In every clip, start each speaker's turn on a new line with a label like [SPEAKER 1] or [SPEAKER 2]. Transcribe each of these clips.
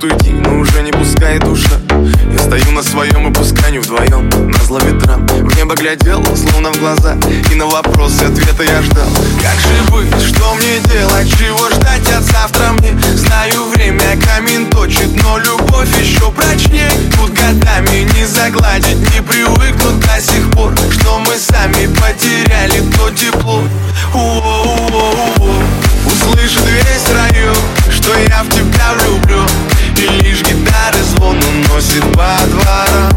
[SPEAKER 1] хочет уйти, но уже не пускает душа. Я стою на своем и пускай не вдвоем На зло ветрам В небо глядел, словно в глаза. И на вопросы ответа я ждал. Как же быть, что мне делать, чего ждать от завтра? Мне Знаю, время камень точит, но любовь еще прочнее Тут годами не загладить, не привыкнуть до сих пор Что мы сами потеряли то тепло. Услышит весь район что я в тебя влюблю И лишь гитары звон уносит по дворам.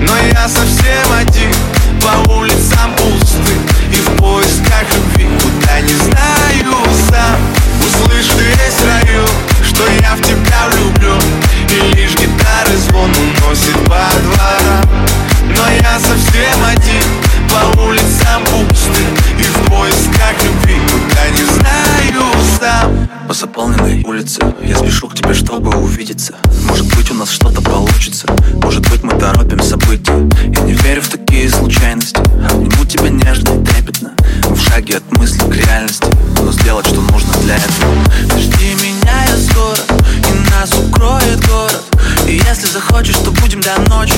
[SPEAKER 1] Но я совсем один, по улицам пусты И в поисках любви, куда не знаю сам. Услышит весь район, что я в тебя влюблю И лишь гитары звон уносит по дворам. Но я совсем один, по улицам пусты И в поисках любви, куда не знаю сам
[SPEAKER 2] по заполненной улице Я спешу к тебе, чтобы увидеться. Может быть у нас что-то получится. Может быть мы торопим события Я не верю в такие случайности. Обниму тебя нежно и трепетно. В шаге от мысли к реальности. Но сделать, что нужно для этого.
[SPEAKER 3] Жди меня, я скоро. И нас укроет город. И если захочешь, то будем до ночи.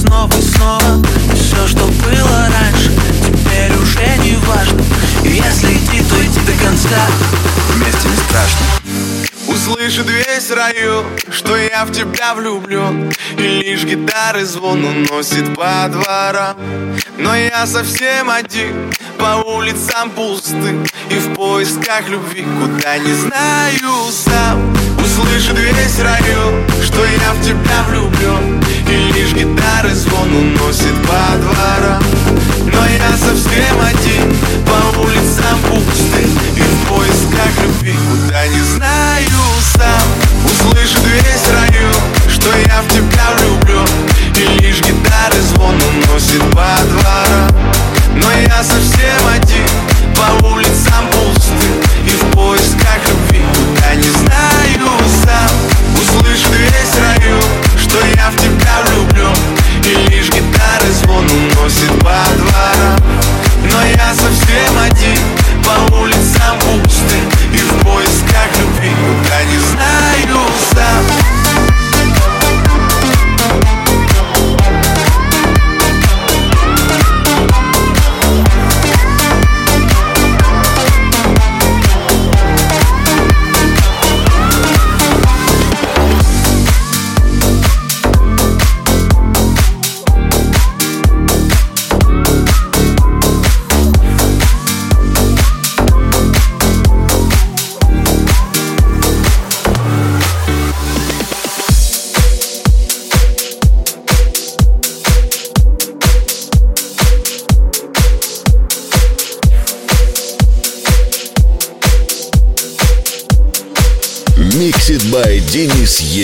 [SPEAKER 3] Снова и снова. И все, что было раньше Теперь уже не важно если идти, то идти до конца.
[SPEAKER 2] Вместе не страшно.
[SPEAKER 1] Услышит весь район, что я в тебя влюблен И лишь гитары звон уносит по дворам. Но я совсем один, по улицам пусты. И в поисках любви, куда не знаю сам. Услышит весь район, что я в тебя влюблен И лишь гитары звон уносит по дворам Но я совсем один, по улицам пусты. И в поисках любви, куда не знаю сам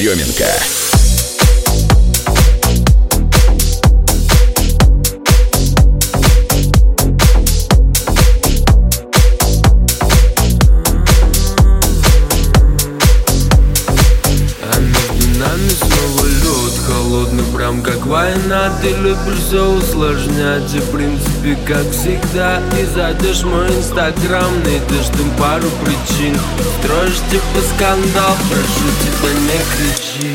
[SPEAKER 4] Еременко.
[SPEAKER 5] Прям как война Ты любишь все усложнять и в принципе как всегда И зайдешь в мой инстаграм, найдешь там пару причин Строишь типа скандал, прошу тебя energy.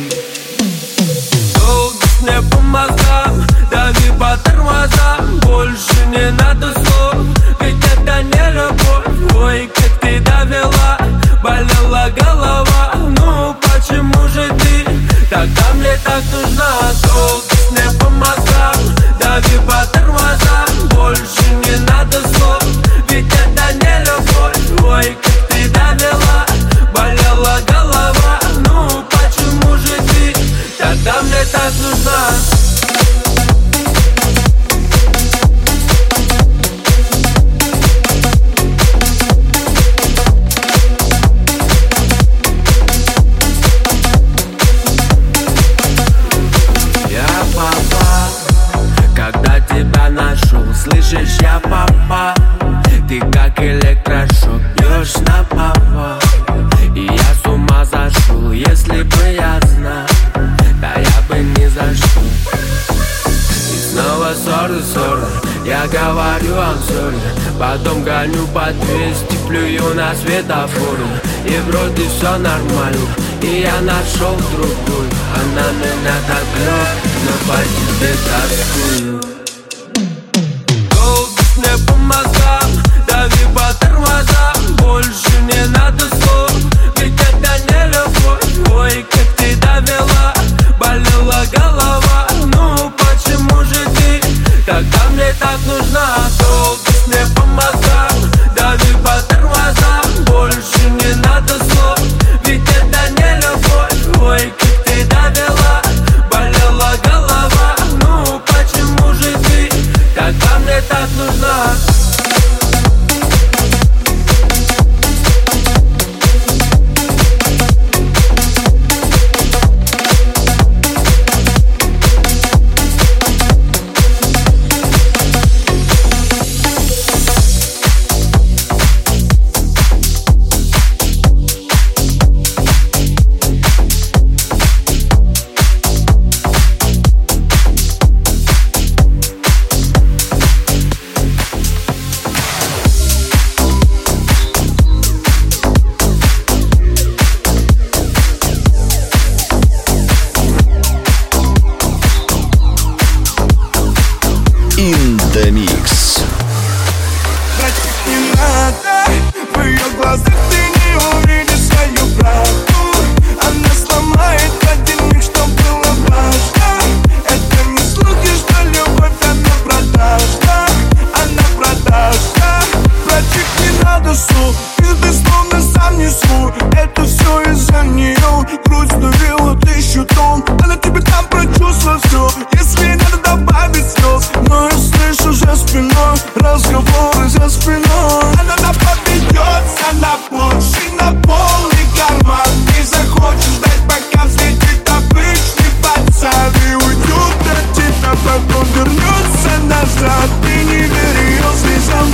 [SPEAKER 5] На светофоры И вроде все нормально И я нашел другую. Она меня так любит, но по тебе тоскую
[SPEAKER 6] несу. Это все из-за нее Грудь сдавила тысячу тонн. Она тебе там про чувства все Если надо добавить слез Но я слышу за спиной Разговоры за спиной. Она на поведется на больше На полный карман. Не захочешь ждать, пока взлетит обычный пацан. И уйдет от тебя, потом вернется назад. Ты не верь ее слезам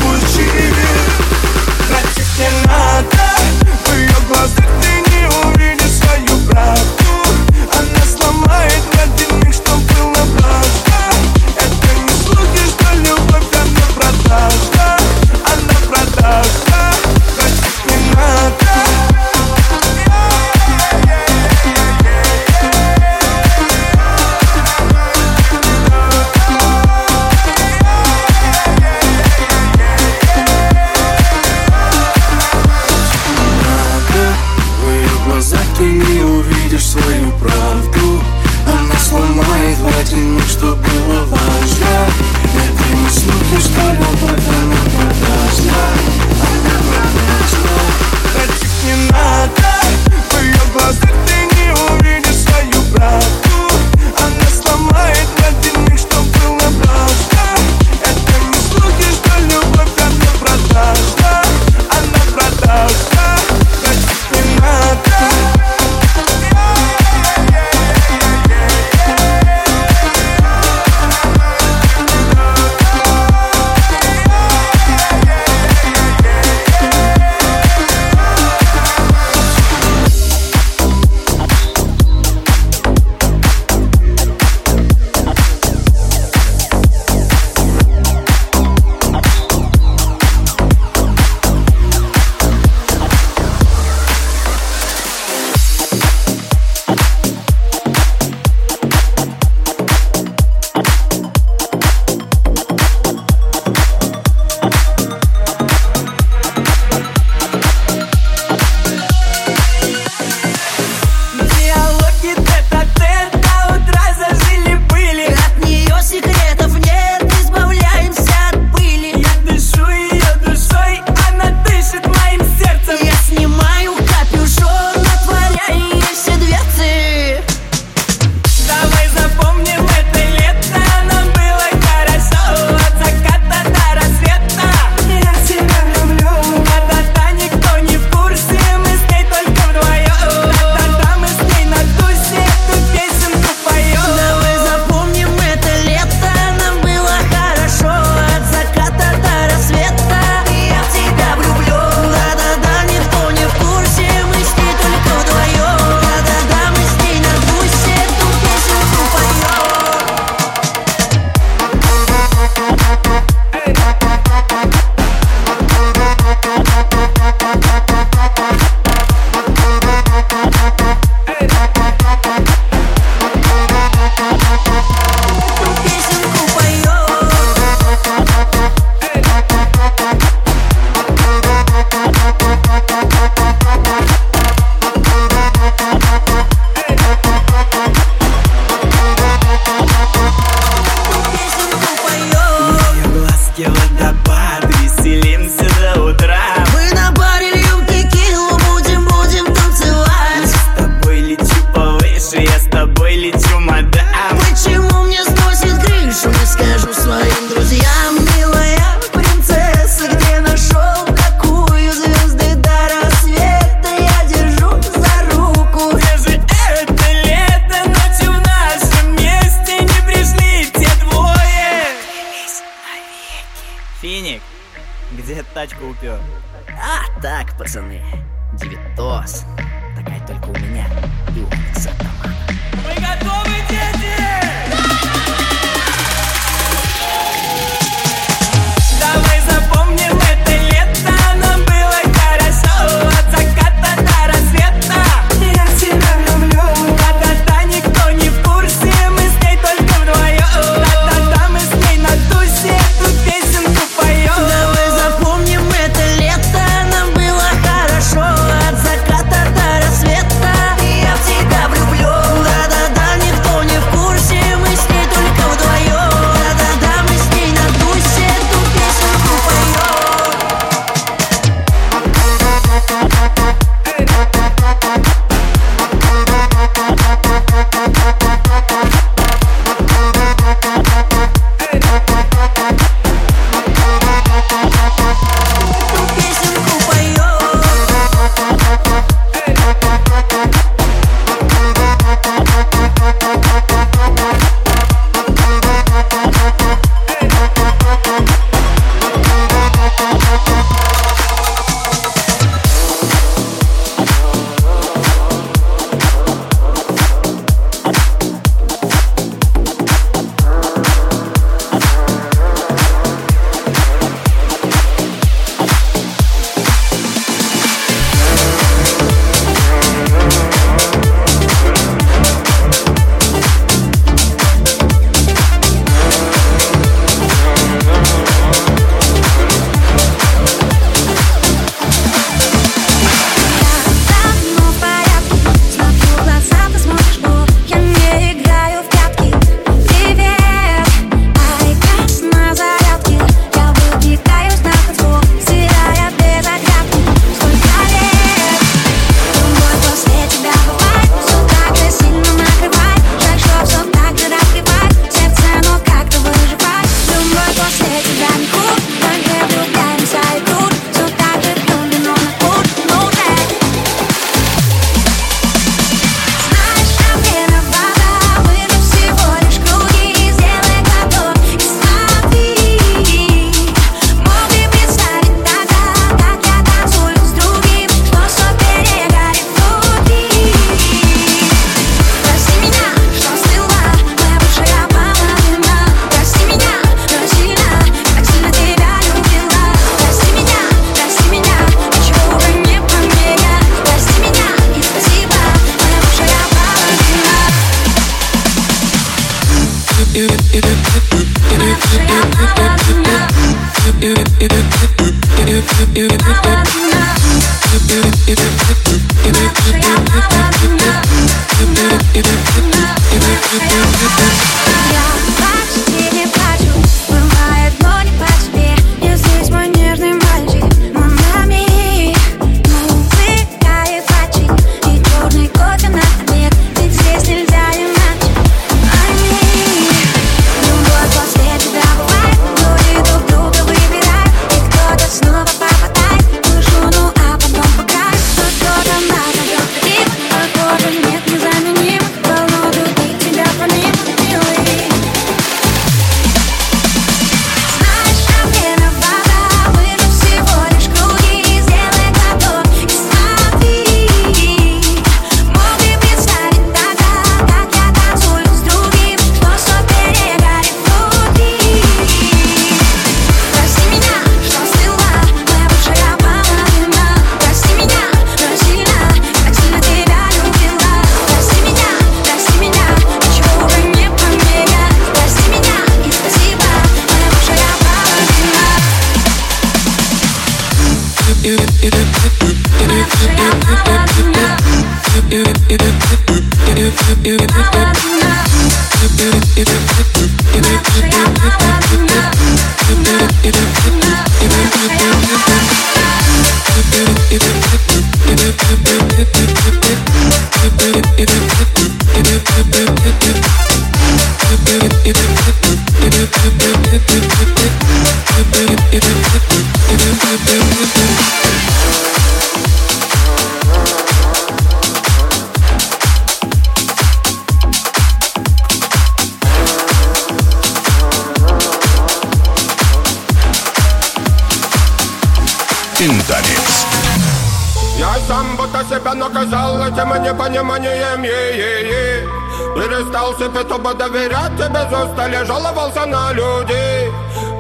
[SPEAKER 7] жаловался на людей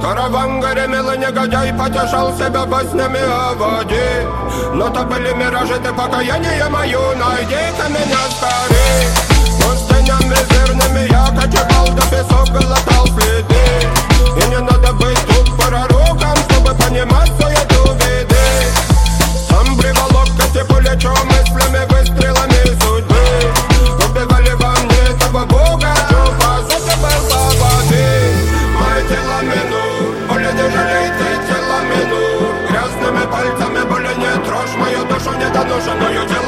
[SPEAKER 7] Караван гремел и негодяй потешал себя баснями о воде. Но то были миражи, ты покаяние мою найди-ка меня скорей. Пустыням визирными я кочевал, до песок глотал следы. И не надо быть
[SPEAKER 8] Russian, do you tell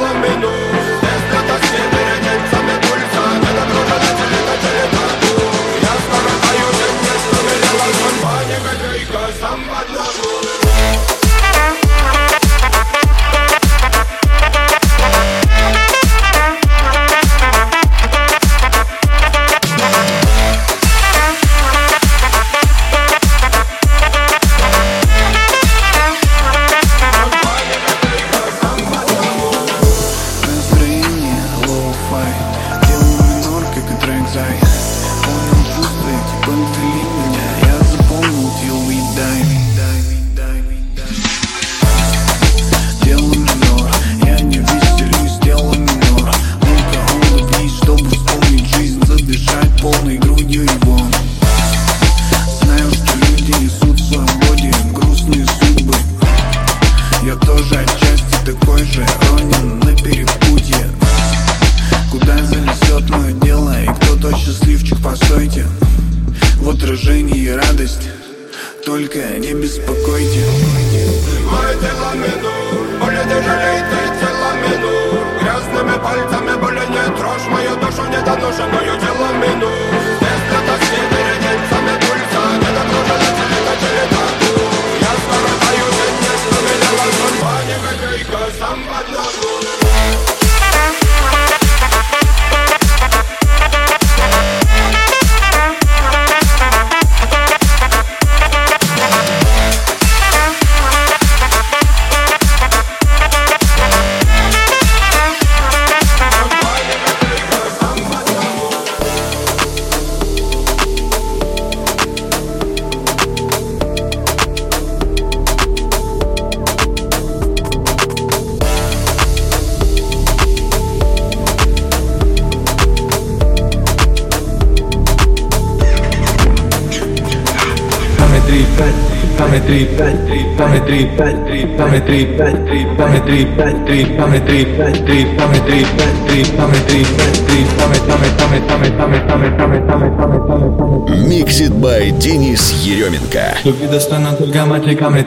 [SPEAKER 4] Миксит бай Денис Еременко.
[SPEAKER 8] Любви достойна только мать и
[SPEAKER 3] камень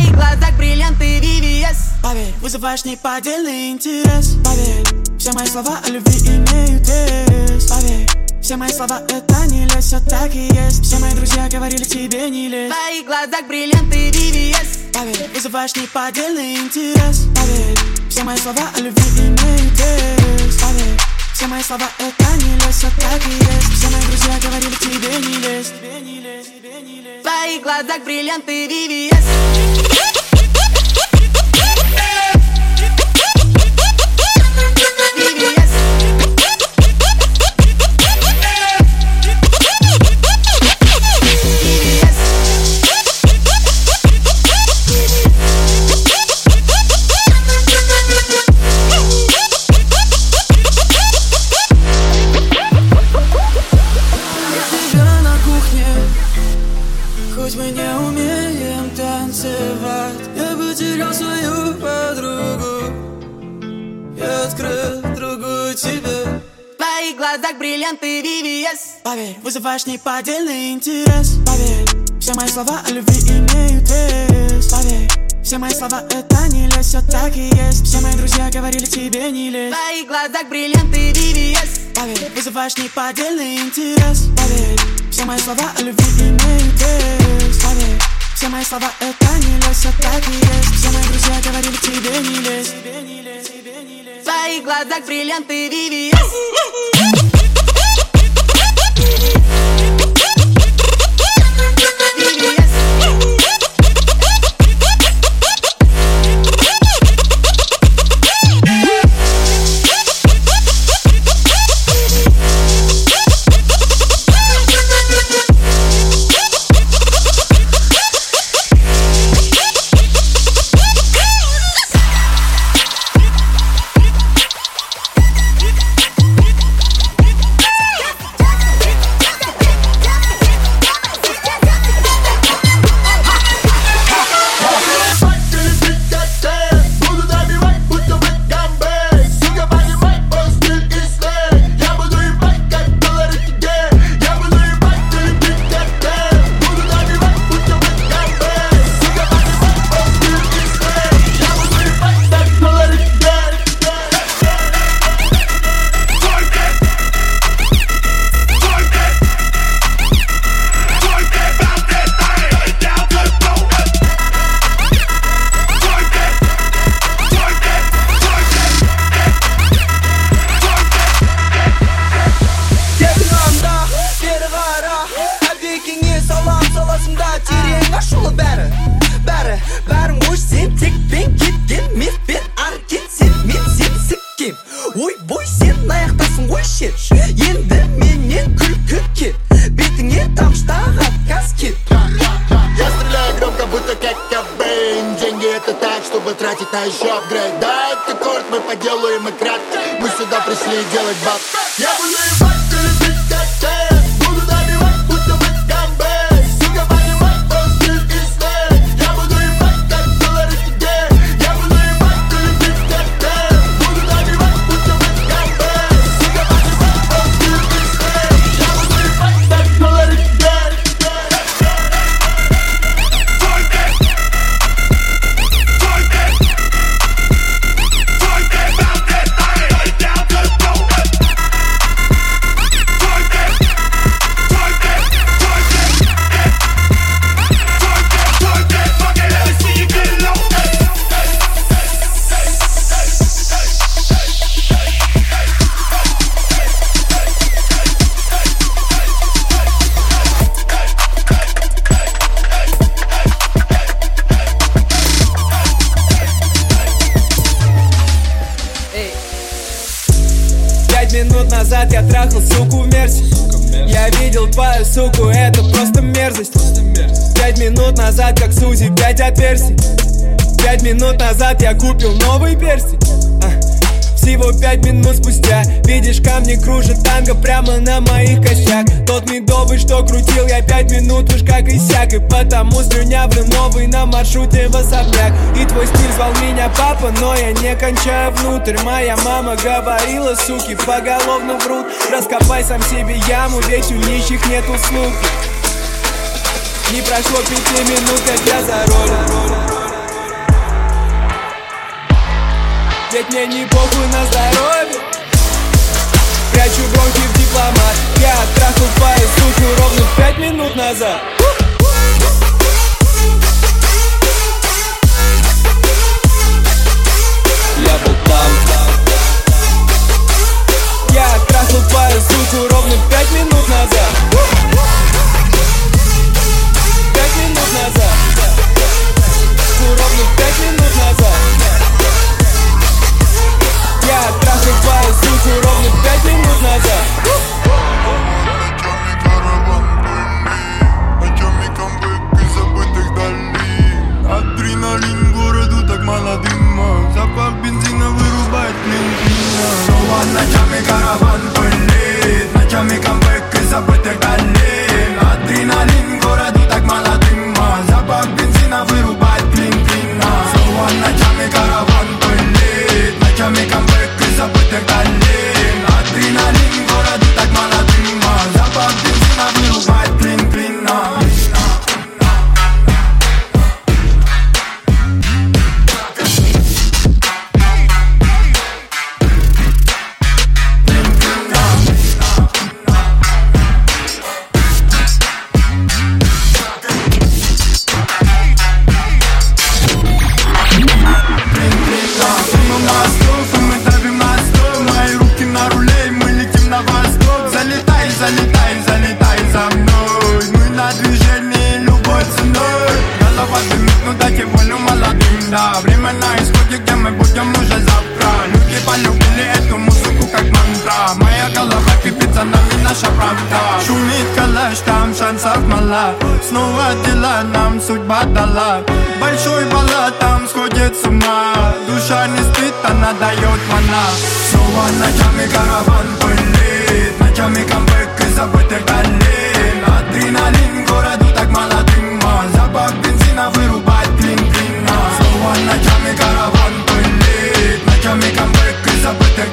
[SPEAKER 3] твоих глазах бриллианты VVS Поверь, вызываешь неподдельный интерес. Поверь, все мои слова о любви имеют вес. Поверь,
[SPEAKER 9] все мои слова это не лес, все так и есть. Все мои друзья говорили тебе не лезь.
[SPEAKER 10] В твоих глазах бриллианты VVS
[SPEAKER 9] Поверь, вызываешь неподдельный интерес. Поверь, все мои слова о любви имеют вес. Поверь, все мои слова это не лес, все так и есть. Все мои друзья говорили тебе не лезь
[SPEAKER 10] твоих глазах бриллианты VVS бриллианты VVS
[SPEAKER 9] Поверь, вызываешь неподдельный интерес. Поверь, все мои слова о любви имеют вес. Поверь, все мои слова это не лезь, все так и есть. Все мои друзья говорили тебе не
[SPEAKER 10] В
[SPEAKER 9] лезь
[SPEAKER 10] твоих глазах бриллианты VVS
[SPEAKER 9] Поверь, вызываешь неподдельный интерес. Поверь, все мои слова о любви имеют вес. Поверь, все мои слова это не лезь, все так и есть. Все мои друзья говорили тебе не лезь.
[SPEAKER 10] В твоих глазах бриллианты VVS
[SPEAKER 11] минут уж как иссяк И потому слюнявлю новый на маршруте в особняк. И твой стиль звал меня папа, но я не кончаю внутрь. Моя мама говорила, суки, поголовно врут. Раскопай сам себе яму, ведь у нищих нет услуг. Не прошло пяти минут, как я за Ведь мне не похуй на здоровье Прячу бронхи в дипломат. Я трахал твою суку ровно пять минут назад. Я был там. Я трахал твою суку ровно пять минут назад. Пять минут назад. Ровно пять минут назад Я трахал твою суку ровно пять минут назад.
[SPEAKER 12] Бензина вырубает клин Снова ночами караван пылит. Ночами камбэк из забытых долин. Адреналин городу так мало дыма. Запах бензина вырубает клин клина Снова ночами караван Ночами камбэк
[SPEAKER 10] libertad shine
[SPEAKER 11] is street Another caravan pulit Na jami comeback is a better dalin Adrenalin gora tak mala dyma Zapach benzyna wyrubać klin klina No one na
[SPEAKER 13] caravan pulit Na jami comeback is a
[SPEAKER 14] better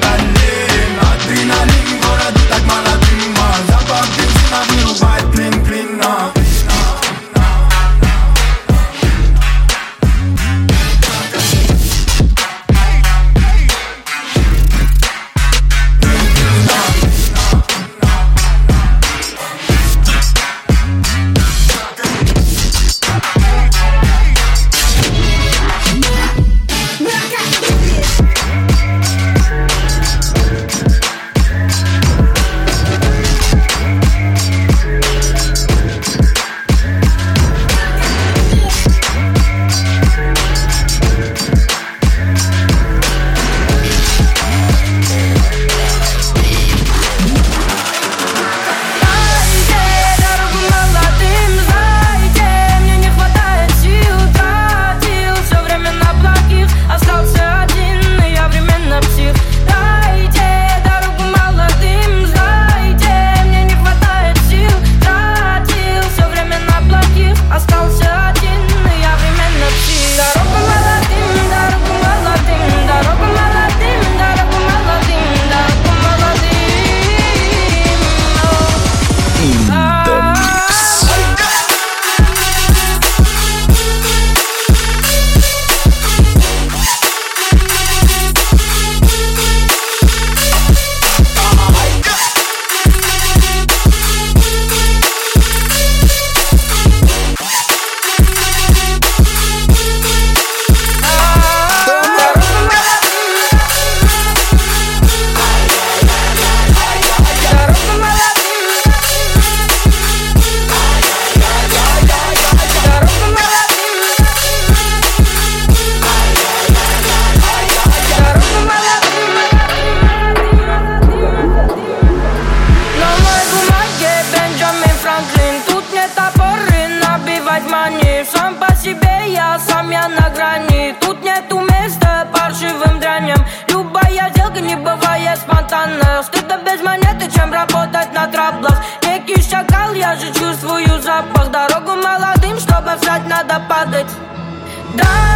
[SPEAKER 14] падать. Да,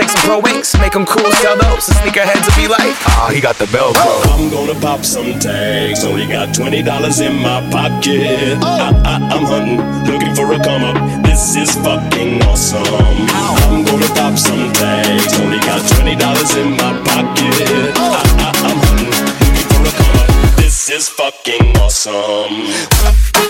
[SPEAKER 14] take some pro wings, make them cool, sell those, and sneakerheads will be like, ah, oh, he got the Velcro.
[SPEAKER 15] I'm gonna pop some tags, only got $20 in my pocket. Oh. I, am hunting, looking for a come up, this is fucking awesome. Ow. I'm gonna pop some tags, only got $20 in my pocket. Oh. I, am hunting, looking for a come up, this is fucking awesome.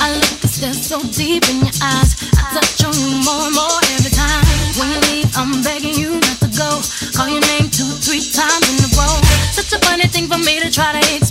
[SPEAKER 15] I
[SPEAKER 16] look this stare so deep in your eyes. I touch on you more and more every time. When you leave, I'm begging you not to go. Call your name two, three times in a row. Such a funny thing for me to try to hit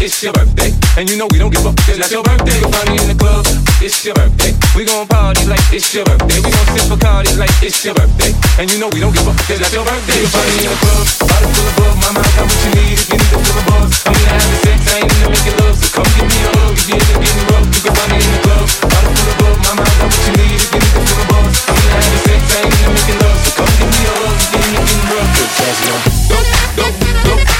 [SPEAKER 17] it's
[SPEAKER 18] your
[SPEAKER 3] birthday. And you know we don't give up, cause that's your birthday. Go party in the club, it's your birthday. We gon' party like it's your birthday. We gon' sip Bacardi like it's your birthday. And you know we don't give up, cause that's your birthday. Go party in the club, bottle full of bug. Mama, I got what you need if you need to fill a buzz. I'm gonna have sex, I ain't into making love. So come give me a hug if you're into getting rough. You can party in the club, bottle full of bug. Mama, I got what you need if you need to fill a buzz. I'm gonna have sex, I ain't into making love. So come give me a hug if you're into getting rough. Yo. Go, go, go, go, go,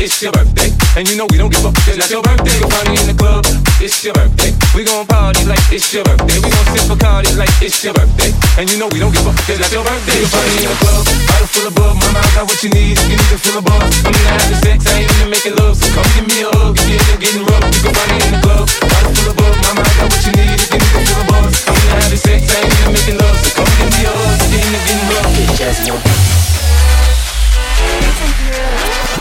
[SPEAKER 3] it's your birthday. And you know we don't give up, cause that's your birthday. Go party in the club, it's your birthday. We gon' party like it's your birthday. We gon' sip Bacardi like it's your birthday. And you know we don't give up, cause that's your birthday. Go party in the club, bottle full of bug. Mama, I got what you need you need to fill a buzz. I'm have the sex, I ain't into making love. So come give me a hug if you're into getting rough. We go party in the club, bottle full of bug. Mama, I got what you need you need to fill a buzz. I'm have the sex, I ain't into making love. So come give me a hug if you're into getting rough. Just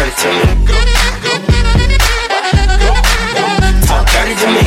[SPEAKER 19] Dirty to me. Talk dirty to me. Me.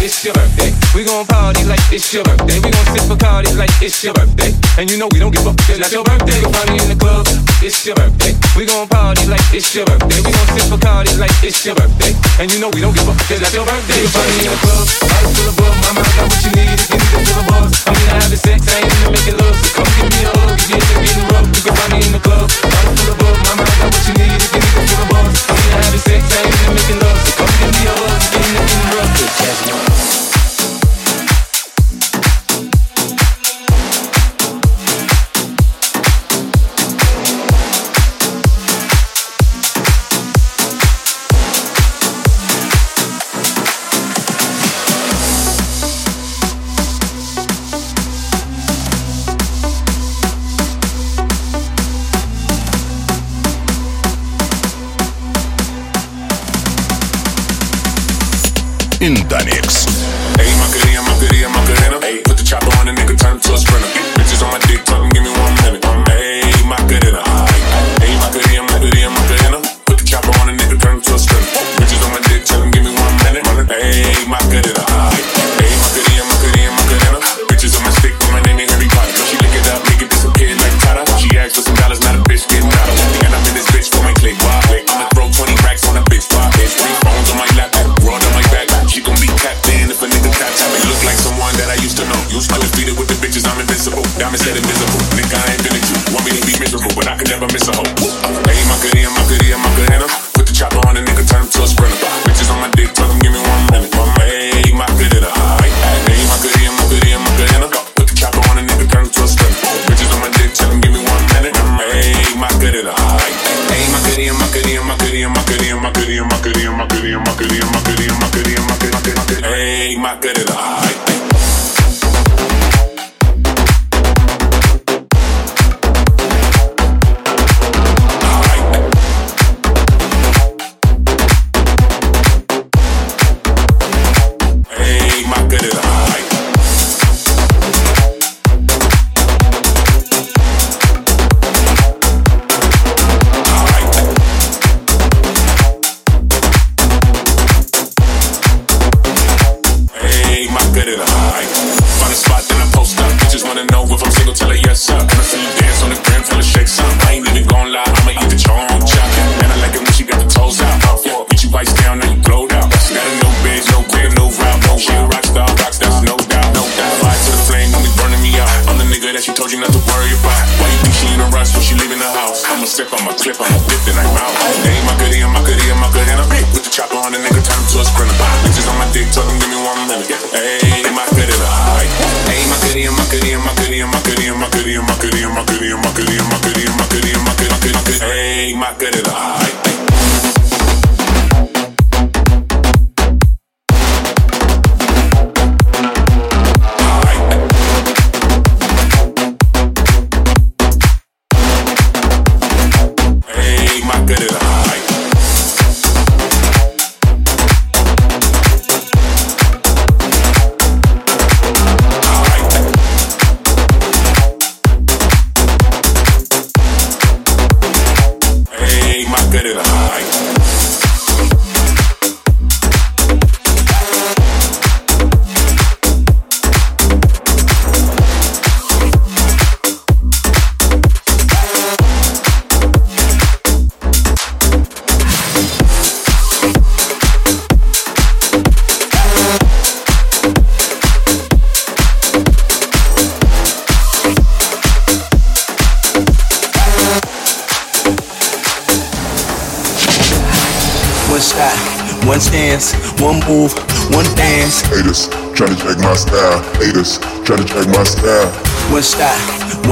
[SPEAKER 3] It's your birthday. We gon' party like it's your birthday. We gon' sip Bacardi like it's your birthday. And you know we don't give up, cause that's your birthday. Go party in the club, it's your birthday. We gon' party like it's your birthday. We gon' sip Bacardi like it's your birthday. And you know we don't give up, cause that's your birthday. Go party in the club, bottle full of bug. Mama, I got what you need if you need to a buzz. I'm gonna have the sex, I ain't into making love. So come give me a hug if you're into getting rough. We go party in the club, bottle full of bug. Mama, I got what you need if you need to a buzz. I'm gonna have the sex, I ain't into making love. So come give me a hug if you're into getting rough. Good jazz,
[SPEAKER 20] in the mix.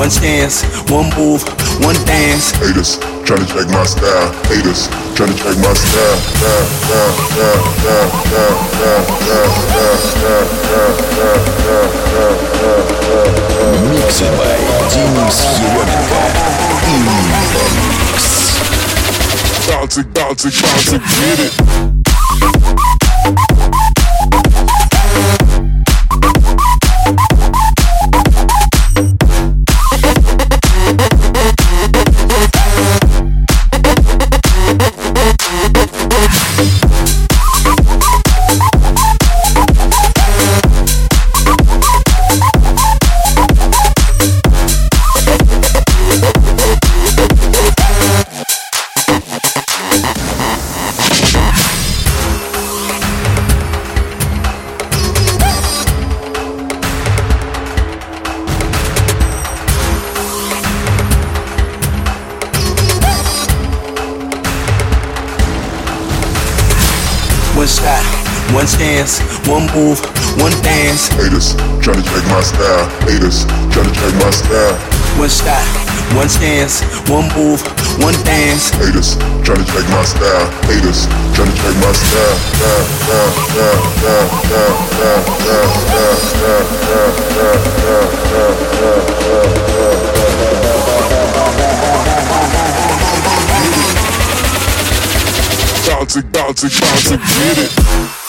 [SPEAKER 20] one
[SPEAKER 21] stance, one move, one dance.
[SPEAKER 22] Haters trying to check my style. Haters trying to check my style.
[SPEAKER 4] Mixed by Денис Еременко. In the mix.
[SPEAKER 22] Bounce it, bounce it, bounce it, get it.
[SPEAKER 21] One move, one dance.
[SPEAKER 22] Haters tryna check my style. Haters tryna check my style.
[SPEAKER 21] One shot, one stance, one move, one dance.
[SPEAKER 22] Haters tryna check my style. Haters tryna check my style. Style, style, style, style, style,